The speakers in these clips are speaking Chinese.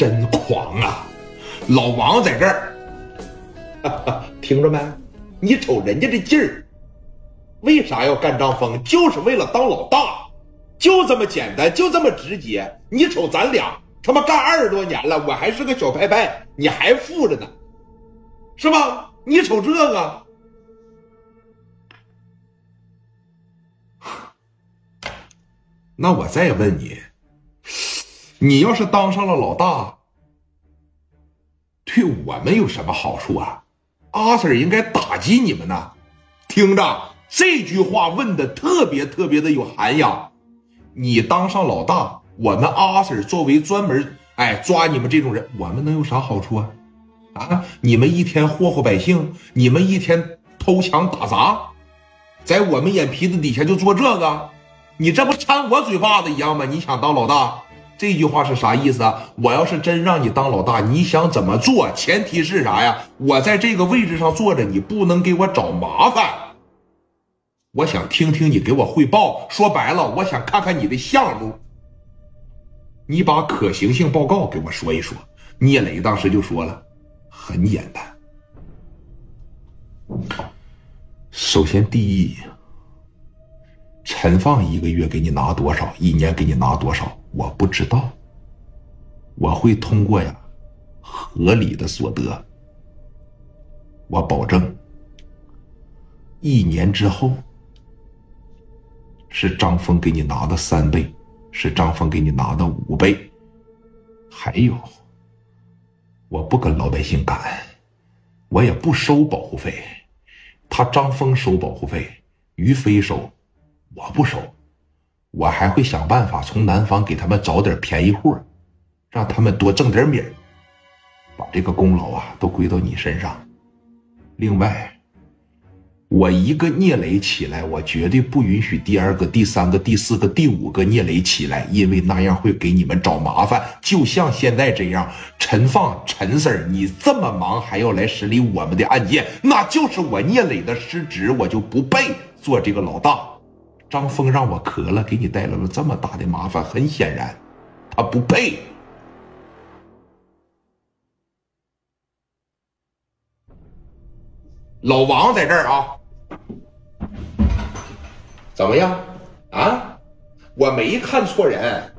真狂啊！老王在这儿，听着没？你瞅人家这劲儿，为啥要干张峰？就是为了当老大，就这么简单，就这么直接。你瞅咱俩他妈干二十多年了，我还是个小拍拍，你还富着呢，是吧？你瞅这个，那我再问你，你要是当上了老大，对我们有什么好处啊？阿 Sir 应该打击你们呢。听着，这句话问的特别特别的有涵养。你当上老大，我们阿 Sir 作为专门哎抓你们这种人，我们能有啥好处啊？啊！你们一天祸祸百姓，你们一天偷抢打砸，在我们眼皮子底下就做这个，你这不掺我嘴巴子一样吗？你想当老大？这句话是啥意思啊？我要是真让你当老大，你想怎么做？前提是啥呀？我在这个位置上坐着，你不能给我找麻烦。我想听听你给我汇报。说白了，我想看看你的项目。你把可行性报告给我说一说。聂磊当时就说了，很简单。首先，第一。陈放一个月给你拿多少，一年给你拿多少，我不知道。我会通过呀，合理的所得，我保证，一年之后是张峰给你拿的三倍，是张峰给你拿的五倍。还有，我不跟老百姓干，我也不收保护费，他张峰收保护费，于飞收。我不收，我还会想办法从南方给他们找点便宜货，让他们多挣点米儿，把这个功劳啊都归到你身上。另外，我一个聂磊起来，我绝对不允许第二个、第三个、第四个、第五个聂磊起来，因为那样会给你们找麻烦。就像现在这样，陈放、陈 Sir，你这么忙还要来审理我们的案件，那就是我聂磊的失职，我就不配做这个老大。张峰让我咳了，给你带来了这么大的麻烦，很显然，他不配。老王在这儿啊，怎么样啊？我没看错人，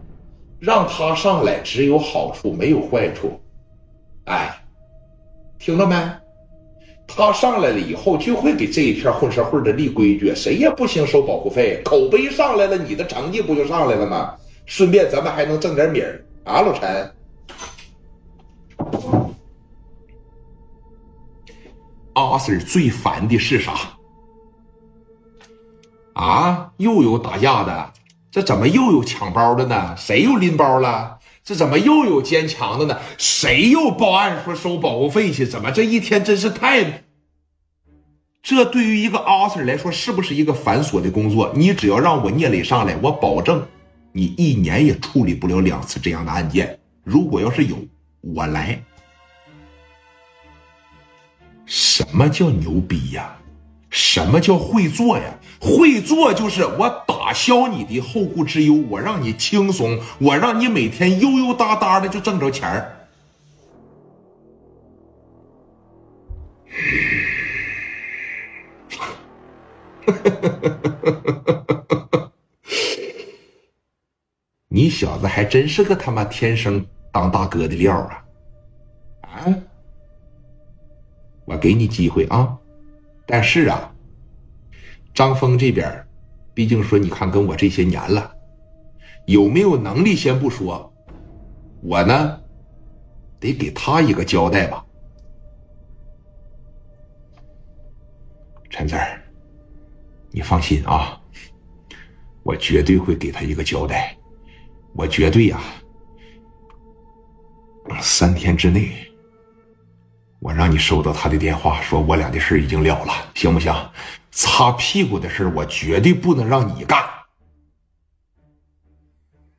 让他上来只有好处没有坏处，哎，听到没？他上来了以后，就会给这一片混社会的立规矩，谁也不行收保护费。口碑上来了，你的成绩不就上来了吗？顺便咱们还能挣点米儿啊，老陈。阿 Sir 最烦的是啥？啊，又有打架的，这怎么又有抢包的呢？谁又拎包了？这怎么又有坚强的呢？谁又报案说收保护费去？怎么这一天真是太……这对于一个阿 Sir 来说，是不是一个繁琐的工作？你只要让我聂磊上来，我保证你一年也处理不了两次这样的案件。如果要是有，我来。什么叫牛逼呀？什么叫会做呀？会做就是我打消你的后顾之忧，我让你轻松，我让你每天悠悠哒哒的就挣着钱儿。你小子还真是个他妈天生当大哥的料啊！啊，我给你机会啊！但是啊，张峰这边，毕竟说你看跟我这些年了，有没有能力先不说，我呢，得给他一个交代吧。陈子儿，你放心啊，我绝对会给他一个交代，我绝对呀，三天之内。我让你收到他的电话，说我俩的事已经了了，行不行？擦屁股的事我绝对不能让你干。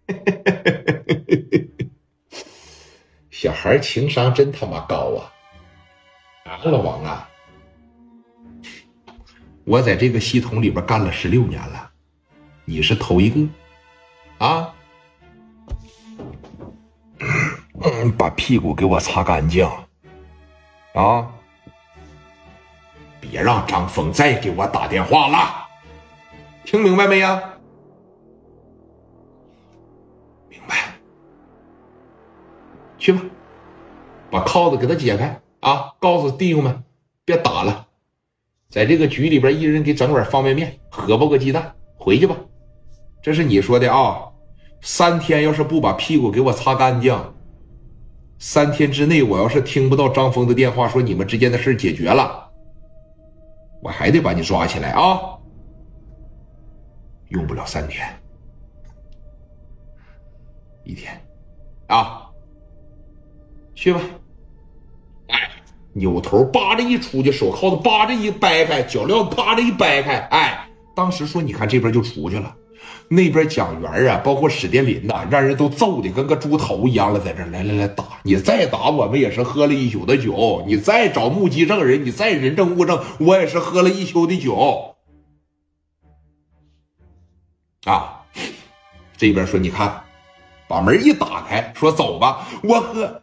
小孩情商真他妈高啊！啊，老王啊，我在这个系统里边干了十六年了，你是头一个啊！把屁股给我擦干净，啊！别让张峰再给我打电话了，听明白没呀？明白。去吧，把铐子给他解开啊！告诉弟兄们，别打了，在这个局里边，一人给整碗方便面，荷包个鸡蛋，回去吧。这是你说的啊！三天要是不把屁股给我擦干净。三天之内，我要是听不到张峰的电话，说你们之间的事解决了，我还得把你抓起来啊！用不了三天，一天，啊，去吧。哎，扭头扒着一出去，手铐子扒着一掰开，脚镣扒着一掰开，哎，当时说，你看这边就出去了。那边蒋元啊，包括史殿林呐，让人都揍的跟个猪头一样了，在这来来来打你，再打我们也是喝了一宿的酒。你再找目击证人，你再人证物证，我也是喝了一宿的酒。啊，这边说你看，把门一打开，说走吧，我喝